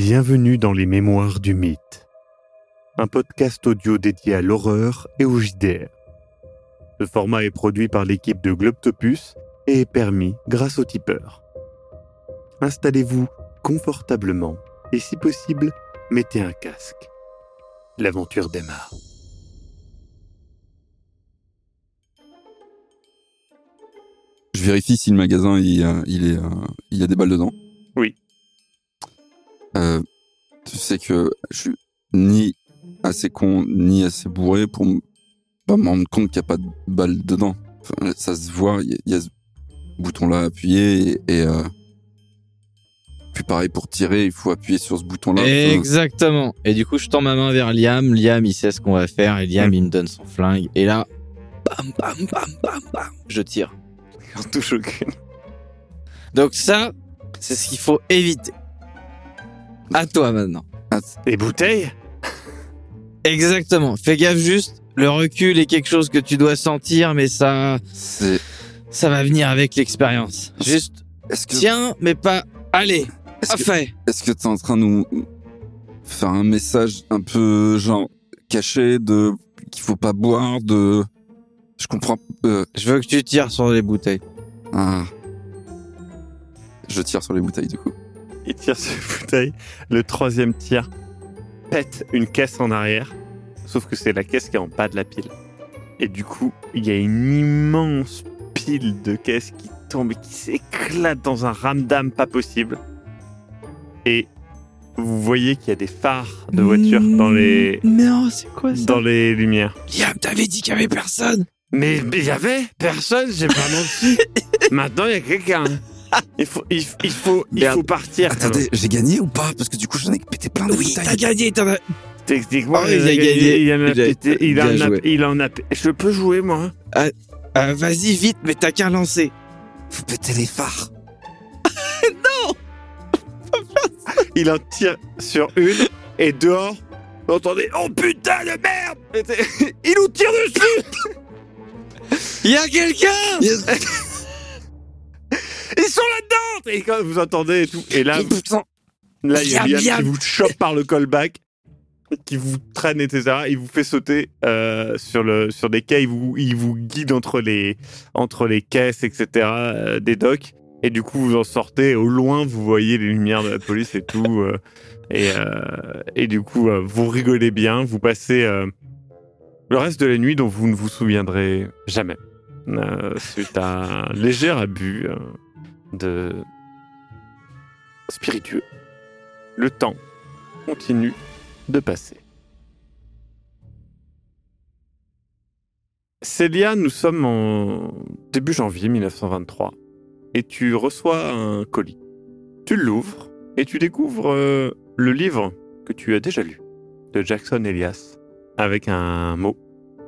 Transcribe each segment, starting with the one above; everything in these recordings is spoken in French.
Bienvenue dans les Mémoires du Mythe, un podcast audio dédié à l'horreur et au JDR. Ce format est produit par l'équipe de Globtopus et est permis grâce au tipeur. Installez-vous confortablement et si possible, mettez un casque. L'aventure démarre. Je vérifie si le magasin il, euh, il est, il y a des balles dedans. Oui. Euh, tu sais que je suis ni assez con ni assez bourré pour pas me rendre compte qu'il n'y a pas de balles dedans. Enfin, ça se voit, il y, a- il y a ce bouton-là à appuyer et, et, euh, puis pareil pour tirer, il faut appuyer sur ce bouton-là. Exactement. Et du coup, je tends ma main vers Liam. Liam, il sait ce qu'on va faire. Et Liam, il me donne son flingue. Et là, bam, bam, bam, bam, bam, je tire. On touche aucune. Donc ça, c'est ce qu'il faut éviter. À toi maintenant. Les bouteilles? Exactement. Fais gaffe juste. Le recul est quelque chose que tu dois sentir, mais ça, c'est. ça va venir avec l'expérience. Juste, que tiens, mais pas. Allez, est-ce que fait. est-ce que t'es en train de nous faire un message un peu genre caché de qu'il faut pas boire de je comprends euh, Je veux que tu tires sur les bouteilles. ah. je tire sur les bouteilles du coup Il tire sur les bouteilles. Le troisième tir pète une caisse en arrière. Sauf que c'est la caisse qui est en bas de la pile. Et du coup, il y a une immense pile de caisses qui tombe et qui s'éclate dans un ramdam pas possible. Et vous voyez qu'il y a des phares de voitures dans les, Non, c'est quoi dans les lumières. Liam, t'avais dit qu'il y avait personne. Mais il y avait personne, j'ai pas menti. Maintenant, il y a quelqu'un. Il faut, il, il faut, il faut partir. attendez j'ai gagné ou pas? Parce que du coup j'en ai pété plein de Oui, t'as gagné, t'en as. Techniquement, Oh, il, il a gagné. Il en a pété. Il en a, joué. il en a. Je peux jouer moi? Euh, Vas-y vite, mais t'as qu'à lancer. faut péter les phares Il en tire sur une et dehors. Vous entendez Oh putain de merde Il nous tire dessus Il y a quelqu'un Ils sont là-dedans Et quand vous entendez et tout. Et là, il y a Liam, qui vous chope par le callback, qui vous traîne, etc. Il vous fait sauter euh, sur, le, sur des quais. Il vous, il vous guide entre les, entre les caisses, etc. euh, des docks. Et du coup, vous en sortez. Au loin, vous voyez les lumières de la police et tout. euh, et, et du coup, vous rigolez bien. Vous passez le reste de la nuit dont vous ne vous souviendrez jamais. Euh, à un léger abus de spiritueux. Le temps continue de passer. Célia, nous sommes en début janvier 1923 et tu reçois un colis. Tu l'ouvres et tu découvres euh, le livre que tu as déjà lu de Jackson Elias avec un mot.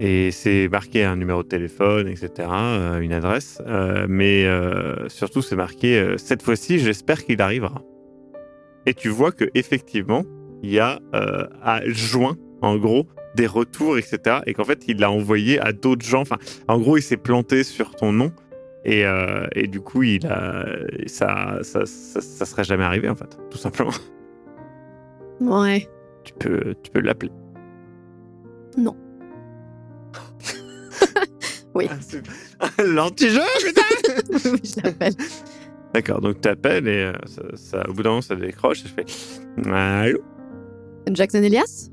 Et c'est marqué un numéro de téléphone, etc., euh, une adresse. euh, mais euh, surtout, c'est marqué euh, cette fois-ci, j'espère qu'il arrivera. Et tu vois que effectivement, il y a à juin, en gros, des retours, etc. Et qu'en fait, il l'a envoyé à d'autres gens. Enfin, en gros, il s'est planté sur ton nom. Et, et du coup, il a, ça, ça, ça, ça serait jamais arrivé, en fait, tout simplement. Ouais. Tu peux, tu peux l'appeler. Non. Oui. L'anti-jeu, putain oui, je l'appelle. D'accord, donc tu appelles et euh, ça, ça- au bout d'un moment, ça décroche et je fais Allô? Jackson Elias?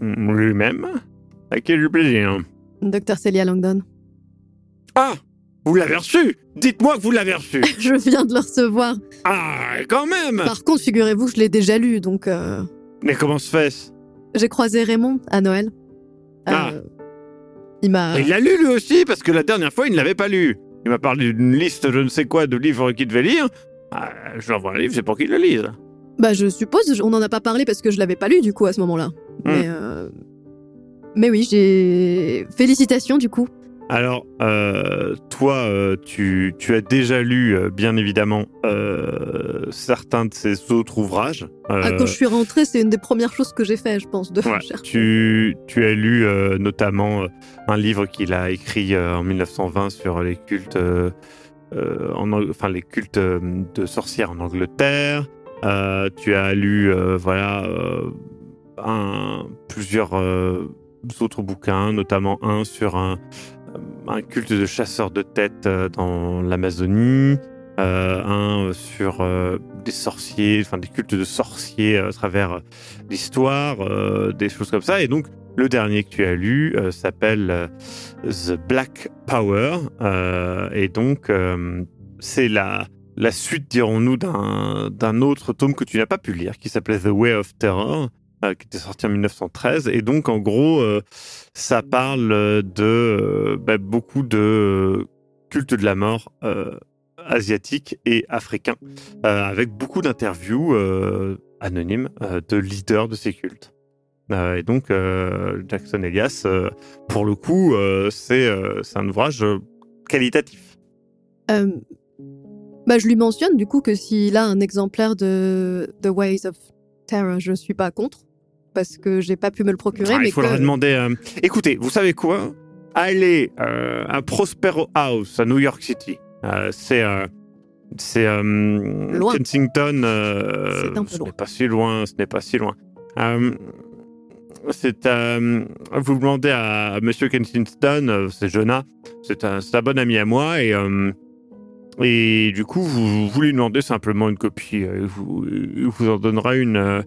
Lui-même À quel plaisir? Docteur Celia Langdon. Ah Vous l'avez reçu Dites-moi que vous l'avez reçu Je viens de le recevoir. Ah, quand même Par contre, figurez-vous, je l'ai déjà lu, donc euh, Mais comment se fait? j'ai croisé Raymond à Noël. Euh, Ah. Il m'a. Il l'a lu lui aussi, parce que la dernière fois, il ne l'avait pas lu. Il m'a parlé d'une liste, je ne sais quoi, de livres qu'il devait lire. Ah, je lui envoie un livre, c'est pour qu'il le lise. Bah, je suppose, on n'en a pas parlé parce que je l'avais pas lu du coup à ce moment-là. Mais, euh, Mais oui, j'ai. Félicitations du coup. Alors, euh, toi, euh, tu, tu as déjà lu, euh, bien évidemment, certains de ses autres ouvrages. Ah, quand je suis rentrée, c'est une des premières choses que j'ai fait, je pense, de Ouais, recherche. tu, tu as lu notamment un livre qu'il a écrit en 1920 sur les cultes, en, enfin les cultes de sorcières en Angleterre. Tu as lu, voilà, un, plusieurs autres bouquins, notamment un sur un, un culte de chasseurs de têtes euh, dans l'Amazonie, euh, un sur euh, des sorciers, enfin des cultes de sorciers à travers l'histoire, des choses comme ça. Et donc, le dernier que tu as lu s'appelle The Black Power. et donc, c'est la, la suite, dirons-nous, d'un autre tome que tu n'as pas pu lire, qui s'appelait The Way of Terror, qui était sorti en 1913. Et donc, en gros, euh, ça parle de euh, bah, beaucoup de euh, cultes de la mort euh, asiatiques et africains, euh, avec beaucoup d'interviews euh, anonymes euh, de leaders de ces cultes. Euh, et donc, euh, Jackson Elias, euh, pour le coup, euh, c'est euh, un ouvrage euh, qualitatif. Euh, bah, je lui mentionne du coup que s'il a un exemplaire de The Ways of Terror, je suis pas contre parce que j'ai pas pu me le procurer. Ah, mais il faut que... demander. euh, Écoutez, vous savez quoi? Allez euh, à Prospero House à New York City. Euh, c'est euh, c'est euh, Loin. Kensington. C'est un peu ce n'est pas si loin. Ce n'est pas si loin. C'est vous demandez à Monsieur Kensington, c'est Jonah, c'est un, un bon ami à moi et et du coup vous, vous lui demandez simplement une copie, il vous, il vous en donnera une.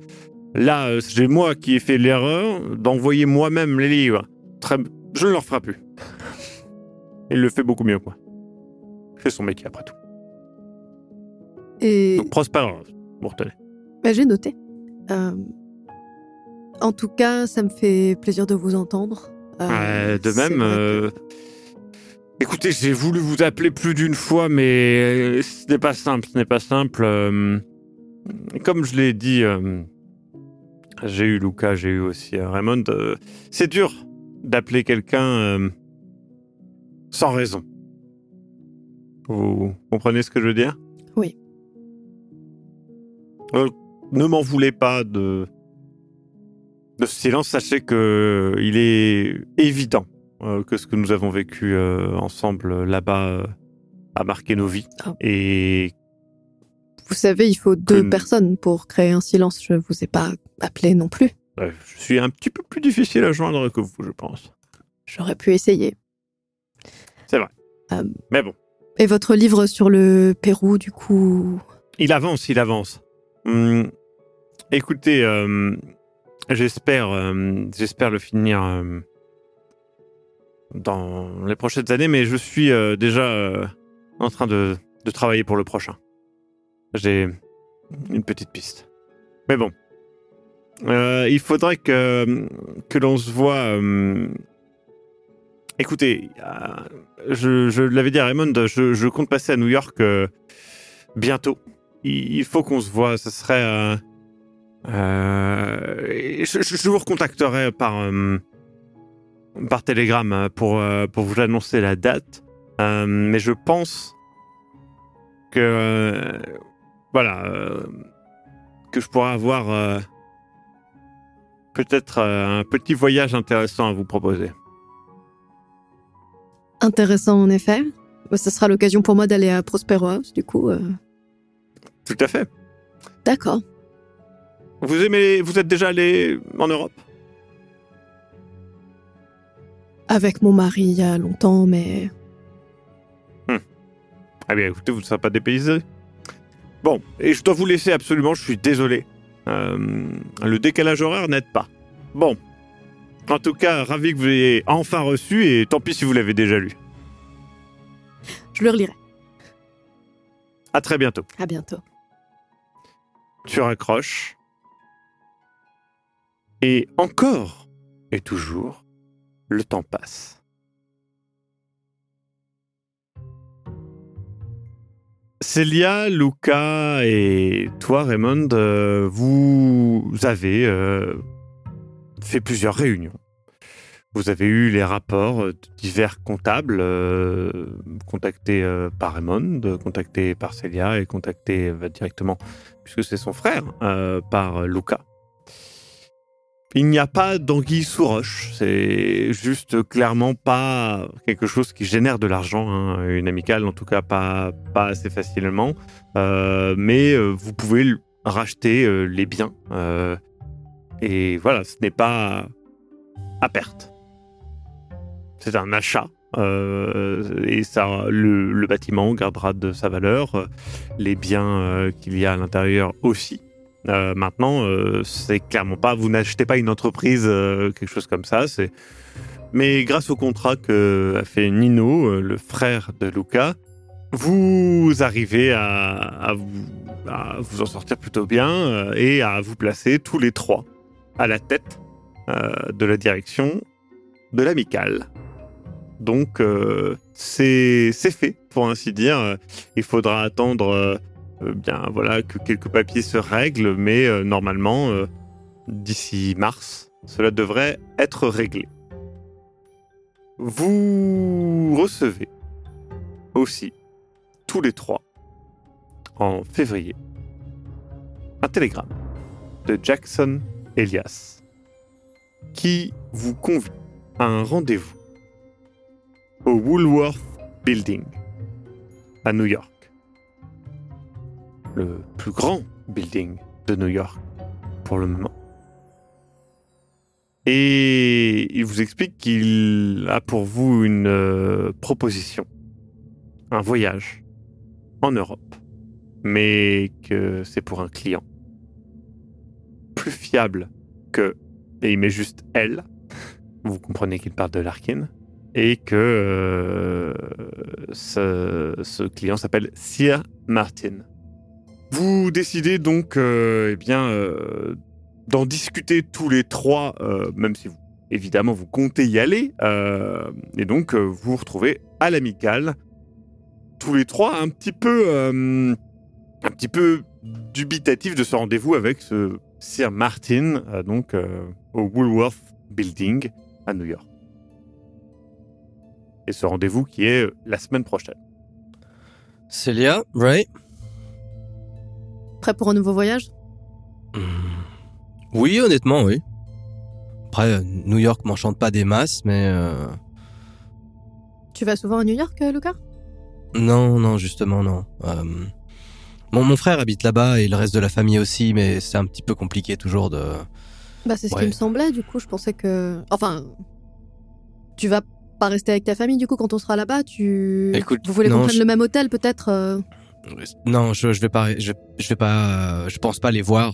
Là, euh, j'ai moi qui ai fait l'erreur d'envoyer moi-même les livres. Très... Je ne le referai plus. Il le fait beaucoup mieux. Il fait son métier après tout. Et Donc, Prosper, vous retenez. bah, j'ai noté. Euh, En tout cas, ça me fait plaisir de vous entendre. Euh, Euh, de c'est même, que- écoutez, j'ai voulu vous appeler plus d'une fois, mais ce n'est pas simple, ce n'est pas simple. Comme je l'ai dit, j'ai eu Luca, j'ai eu aussi euh, Raymond. euh, C'est dur d'appeler quelqu'un euh, sans raison. Vous comprenez ce que je veux dire? Oui. Euh, ne m'en voulez pas de de ce silence. Sachez que il est évident euh, que ce que nous avons vécu euh, ensemble là-bas a marqué nos vies. Et Vous savez, il faut deux personnes pour créer un silence. Je vous ai pas appelé non plus. je suis un petit peu plus difficile à joindre que vous, je pense. J'aurais pu essayer. C'est vrai. Euh, Mais bon, Et votre livre sur le Pérou, du coup, il avance, il avance. Hum, écoutez, euh, j'espère, euh, j'espère le finir euh, dans les prochaines années, mais je suis déjà en train de, de travailler pour le prochain. J'ai une petite piste. Mais bon, Euh, il faudrait que, que l'on se voit. euh, Écoutez, euh, je, je l'avais dit à Raymond, je, je compte passer à New York bientôt. Il, faut qu'on se voit. Ce serait. je, je- vous recontacterai par, par télégramme pour, pour vous annoncer la date. Mais je pense que. Voilà. euh, que je pourrais avoir. euh, Peut-être euh, un petit voyage intéressant à vous proposer. intéressant en effet. Bah, Ce sera l'occasion pour moi d'aller à Prospero House, du coup. Tout à fait. D'accord. Vous aimez, vous êtes déjà allé en Europe? Avec mon mari il y a longtemps, mais Ah bien, écoutez, vous ne serez pas dépaysé. Bon, et je dois vous laisser absolument, je suis désolé. Euh, le décalage horaire n'aide pas. Bon. En tout cas, ravi que vous l'ayez enfin reçu, et tant pis si vous l'avez déjà lu. je le relirai. À très bientôt. À bientôt. Tu raccroches. Et encore et toujours, le temps passe. Célia, Luca et toi, Raymond, euh, vous avez euh, fait plusieurs réunions. Vous avez eu les rapports de divers comptables euh, contactés par Raymond, contactés par Célia et contactés directement puisque c'est son frère, par Luca. Il n'y a pas d'anguille sous roche. C'est juste clairement pas quelque chose qui génère de l'argent. hein. Une amicale, en tout cas, pas, pas assez facilement. Euh, mais euh, vous pouvez racheter euh, les biens. et voilà, ce n'est pas à perte. C'est un achat. et ça, le, bâtiment gardera de sa valeur, les biens qu'il y a à l'intérieur aussi. Euh, maintenant, euh, c'est clairement pas, vous n'achetez pas une entreprise, euh, quelque chose comme ça. Mais grâce au contrat que fait Nino, le frère de Luca, vous arrivez à, vous, à vous en sortir plutôt bien et à vous placer tous les trois à la tête de la direction de l'amicale. Donc c'est c'est fait pour ainsi dire. Il faudra attendre bien voilà que quelques papiers se règlent, mais euh, normalement euh, d'ici mars, cela devrait être réglé. Vous recevez aussi tous les trois en février un télégramme de Jackson Elias qui vous convie à un rendez-vous au Woolworth Building à New York. Le plus grand building de New York pour le moment. Et il vous explique qu'il a pour vous une euh, proposition, un voyage en Europe, mais que c'est pour un client plus fiable que, et il met juste elle, vous comprenez qu'il parle de Larkin, et que euh, ce, ce client s'appelle Sir Martin. Vous décidez donc euh, eh bien, euh, d'en discuter tous les trois, euh, même si vous, évidemment vous comptez y aller, et donc vous vous retrouvez à l'amicale, tous les trois un petit peu, un petit peu dubitatif de ce rendez-vous avec ce Sir Martin, donc au Woolworth Building à New York. Et ce rendez-vous qui est la semaine prochaine. Célia, Ray Prêt pour un nouveau voyage? Oui, honnêtement, oui. Après, euh, New York m'enchante pas des masses, mais... euh, Tu vas souvent à New York, euh, Lucas Non, non, justement, non. Euh, Mon, mon frère habite là-bas et le reste de la famille aussi, mais c'est un petit peu compliqué toujours de... Bah, c'est ce Ouais. qui me semblait, du coup, je pensais que. Enfin. Tu vas pas rester avec ta famille, du coup, quand on sera là-bas Tu. Écoute, Vous voulez qu'on prenne je- le même hôtel, peut-être Non, je, je vais pas, je, je vais pas, je pense pas les voir.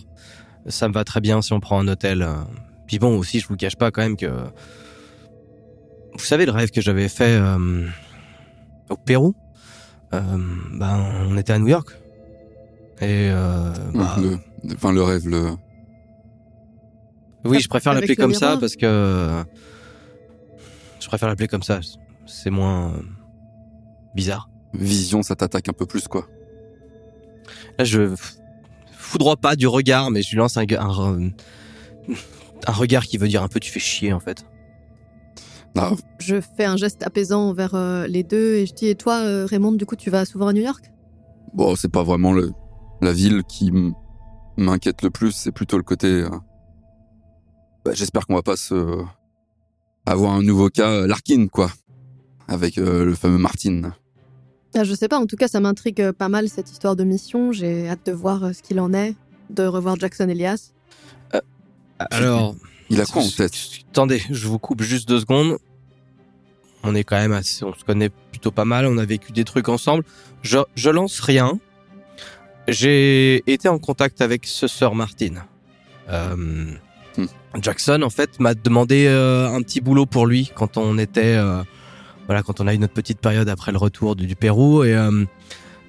Ça me va très bien si on prend un hôtel. euh. Puis bon, aussi, je vous cache pas quand même que, vous savez, le rêve que j'avais fait euh, au Pérou, euh, ben, on était à New York. Et euh, bah, le, enfin, le rêve, le. oui, je préfère l'appeler le comme ça parce que je préfère l'appeler comme ça. C'est moins bizarre. Vision, ça t'attaque un peu plus, quoi. Là, je foudroie pas du regard, mais je lui lance un, un, un regard qui veut dire un peu tu fais chier en fait. Ah, Je fais un geste apaisant envers euh, les deux et je dis Et toi, euh, Raymond, du coup, tu vas souvent à New York? Bon, c'est pas vraiment le, la ville qui m'inquiète le plus, c'est plutôt le côté. euh, bah, J'espère qu'on va pas se avoir un nouveau cas euh, Larkin, quoi, avec euh, le fameux Martin. Ah, Je sais pas, en tout cas, ça m'intrigue euh, pas mal cette histoire de mission. J'ai hâte de voir euh, ce qu'il en est, de revoir Jackson Elias. Alors, Il a quoi en tête? attendez, je vous coupe juste deux secondes. On est quand même assez, on se connaît plutôt pas mal, on a vécu des trucs ensemble. Je, je lance rien. J'ai été en contact avec ce sœur Martin. Euh, Hmm. Jackson, en fait, m'a demandé euh, un petit boulot pour lui quand on était, euh, voilà, quand on a eu notre petite période après le retour du, du Pérou. Et euh,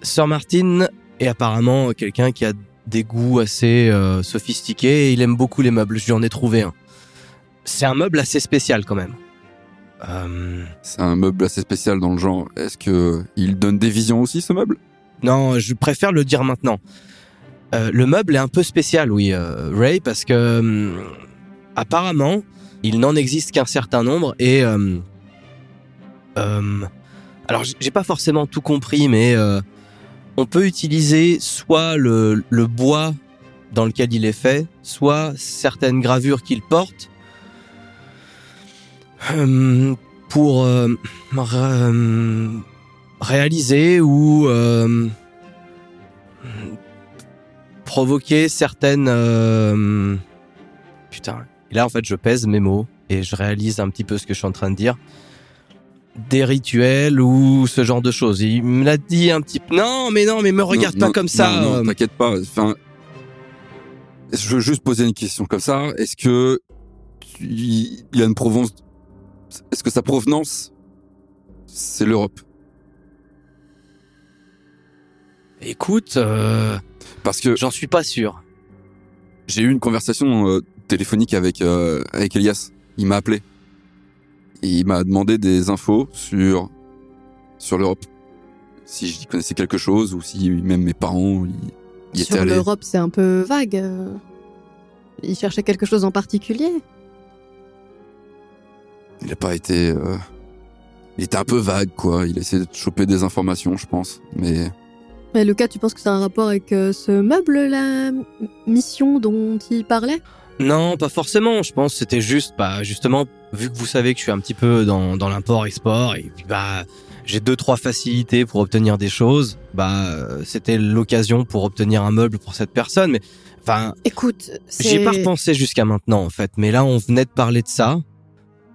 sœur Martin est apparemment quelqu'un qui a des goûts assez euh, sophistiqués et il aime beaucoup les meubles. Je lui en ai trouvé un. C'est un meuble assez spécial quand même. Euh, C'est un meuble assez spécial dans le genre. Est-ce que il donne des visions aussi, ce meuble? Non, je préfère le dire maintenant. Euh, le meuble est un peu spécial, oui, euh, Ray, parce que apparemment, il n'en existe qu'un certain nombre et hum, alors j'ai pas forcément tout compris, mais euh, on peut utiliser soit le, bois dans lequel il est fait, soit certaines gravures qu'il porte pour euh, hum, réaliser ou euh, provoquer certaines... euh, Putain. Et là, en fait, je pèse mes mots et je réalise un petit peu ce que je suis en train de dire. Des rituels ou ce genre de choses. Il me l'a dit un petit peu. Non, mais non, mais me regarde Non, pas non, comme ça. Non, non, t'inquiète pas. Enfin, je veux juste poser une question comme ça. Est-ce que il y a une provenance Est-ce que sa provenance c'est l'Europe? Écoute, euh, Parce que j'en suis pas sûr. j'ai eu une conversation euh, téléphonique avec euh, avec Elias. Il m'a appelé. Et il m'a demandé des infos sur sur l'Europe. Si j'y connaissais quelque chose ou si même mes parents y, y étaient Sur allés. l'Europe, c'est un peu vague. euh. Il cherchait quelque chose en particulier. Il n'a pas été. euh, Il était un peu vague, quoi. Il a essayé de choper des informations, je pense. Mais Mais Lucas, tu penses que c'est un rapport avec euh, ce meuble, la mission dont il parlait? Non, pas forcément. Je pense que c'était juste, bah, justement, vu que vous savez que je suis un petit peu dans, dans l'import-export et puis, bah, j'ai deux, trois facilités pour obtenir des choses, bah, c'était l'occasion pour obtenir un meuble pour cette personne. Mais, enfin, Écoute, j'y ai pas repensé jusqu'à maintenant, en fait. Mais là, on venait de parler de ça.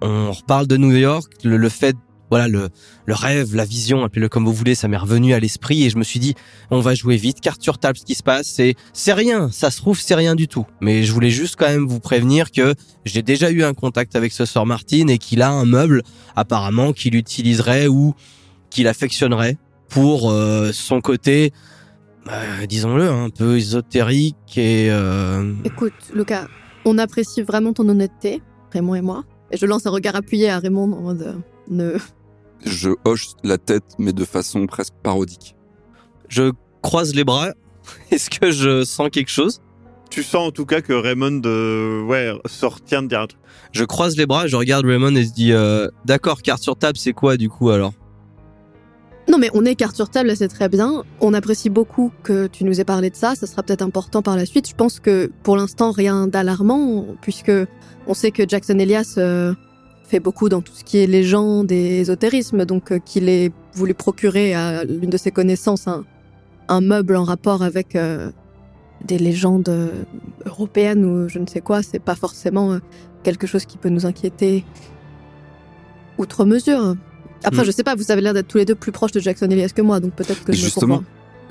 On reparle de New York, le, le fait, voilà, le, rêve, la vision, appelez-le comme vous voulez, ça m'est revenu à l'esprit et je me suis dit, on va jouer vite, carte sur table, ce qui se passe, c'est, c'est rien, ça se trouve, c'est rien du tout. Mais je voulais juste quand même vous prévenir que j'ai déjà eu un contact avec ce sort Martin et qu'il a un meuble, apparemment, qu'il utiliserait ou qu'il affectionnerait pour euh, son côté, euh, disons-le, un peu ésotérique et... euh, Écoute, Lucas, on apprécie vraiment ton honnêteté, Raymond et moi. Et je lance un regard appuyé à Raymond en mode... euh, ne... je hoche la tête, mais de façon presque parodique. Je croise les bras. Est-ce que je sens quelque chose? Tu sens en tout cas que Raymond euh, ouais, se retient de dire un truc. Je croise les bras, je regarde Raymond et je dis euh, D'accord, carte sur table, c'est quoi du coup alors? Non mais on est carte sur table, c'est très bien. On apprécie beaucoup que tu nous aies parlé de ça. Ça sera peut-être important par la suite. Je pense que pour l'instant rien d'alarmant puisque on sait que Jackson Elias euh, fait beaucoup dans tout ce qui est légende et ésotérisme, donc euh, qu'il ait voulu procurer à l'une de ses connaissances un, un meuble en rapport avec euh, des légendes euh, européennes ou je ne sais quoi, c'est pas forcément quelque chose qui peut nous inquiéter outre mesure. Après, Hmm. je sais pas, vous avez l'air d'être tous les deux plus proches de Jackson Elias que moi, donc peut-être que je me justement.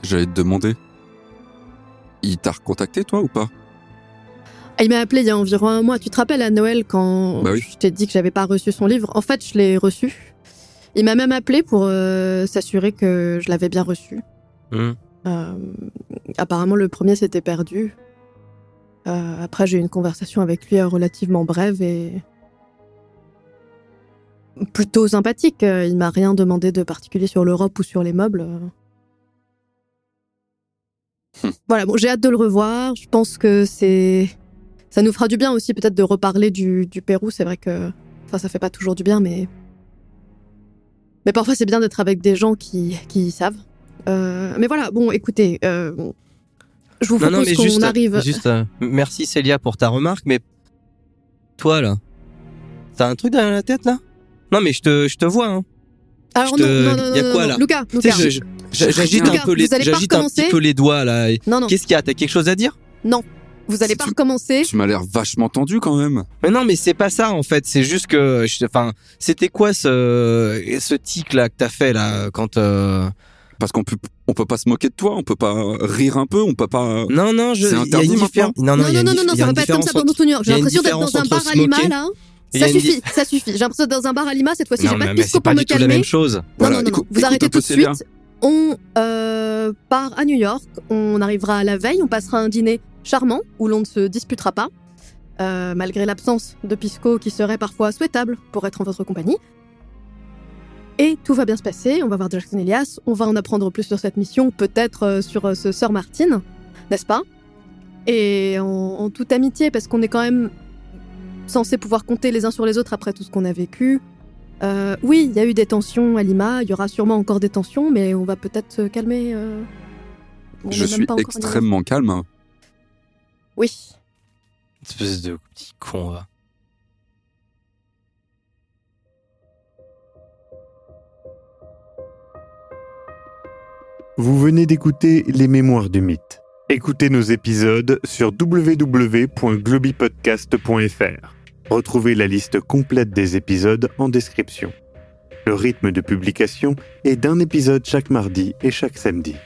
J'allais te demander. Il t'a recontacté, toi, ou pas? Il m'a appelé il y a environ un mois. Tu te rappelles à Noël quand Bah oui. je t'ai dit que j'avais pas reçu son livre? En fait, je l'ai reçu. Il m'a même appelé pour euh, s'assurer que je l'avais bien reçu. Hmm. Euh, apparemment, le premier s'était perdu. Euh, après, j'ai eu une conversation avec lui relativement brève et plutôt sympathique. Il m'a rien demandé de particulier sur l'Europe ou sur les meubles. Hmm. Voilà, bon, j'ai hâte de le revoir. Je pense que c'est, ça nous fera du bien aussi peut-être de reparler du, du Pérou. C'est vrai que, enfin, ça fait pas toujours du bien, mais mais parfois c'est bien d'être avec des gens qui qui savent. Euh, mais voilà, bon, écoutez, euh, je vous Non, non, propose mais qu'on arrive. juste euh, merci Célia pour ta remarque, mais toi là, t'as un truc derrière la tête là? Non, mais je te, je te vois. Hein. Alors je non, te- non, non, y a non, quoi, non, là? Lucas, Lucas. j'agite un peu les, un petit peu les doigts là. Non, non, Qu'est-ce qu'il y a? T'as quelque chose à dire? Vous allez Si pas tu- recommencer? Tu m'as l'air vachement tendu quand même. Mais non, mais c'est pas ça en fait. C'est juste que, enfin, c'était quoi ce, ce tic là que t'as fait là quand euh, Parce qu'on peut, on peut pas se moquer de toi, on peut pas rire un peu, on peut pas. Non, non, je. C'est il y a interdit. Non, non, Non, y a non, une non, non, il y a ça va pas être comme ça entre- tout New York. J'ai l'impression d'être dans un bar à Lima là. Ça suffit, ça suffit. J'ai l'impression d'être dans un bar à Lima cette fois-ci. J'ai pas de pisco pour me la calmer. même chose. Non, non, non, vous arrêtez tout de suite. On euh, part à New York, on arrivera à la veille, on passera un dîner charmant où l'on ne se disputera pas, euh, malgré l'absence de Pisco qui serait parfois souhaitable pour être en votre compagnie. Et tout va bien se passer, on va voir Jackson Elias, on va en apprendre plus sur cette mission, peut-être euh, sur euh, ce Sir Martin, n'est-ce pas? Et en, en toute amitié, parce qu'on est quand même censé pouvoir compter les uns sur les autres après tout ce qu'on a vécu. Euh, oui, il y a eu des tensions à Lima, il y aura sûrement encore des tensions, mais on va peut-être se calmer. euh. Je suis extrêmement calme. Oui. Espèce de petit con va. Vous venez d'écouter Les Mémoires du Mythe, Écoutez nos épisodes sur www.globipodcast.fr. Retrouvez la liste complète des épisodes en description. Le rythme de publication est d'un épisode chaque mardi et chaque samedi.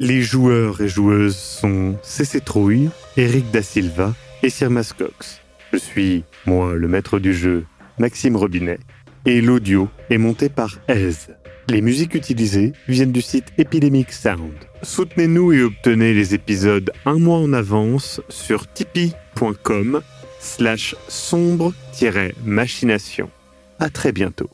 Les joueurs et joueuses sont CC Trouille, Eric Da Silva et Sir Cox. Je suis, moi, le maître du jeu, Maxime Robinet, et l'audio est monté par Aise. Les musiques utilisées viennent du site Epidemic Sound. Soutenez-nous et obtenez les épisodes un mois en avance sur tipeee.com slash sombre-machination. À très bientôt.